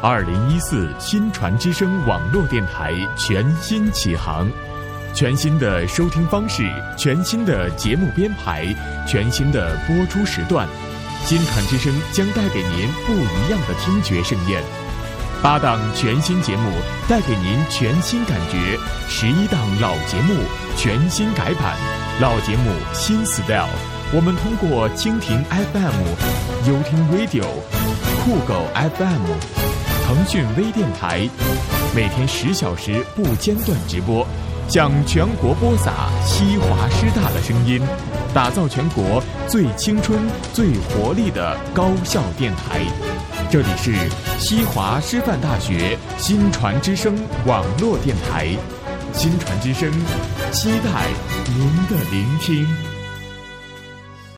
二零一四新传之声网络电台全新启航，全新的收听方式，全新的节目编排，全新的播出时段，新传之声将带给您不一样的听觉盛宴。八档全新节目带给您全新感觉，十一档老节目全新改版，老节目新 style。我们通过蜻蜓 FM、优听 Radio、酷狗 FM。腾讯微电台每天十小时不间断直播，向全国播撒西华师大的声音，打造全国最青春、最活力的高校电台。这里是西华师范大学新传之声网络电台，新传之声，期待您的聆听。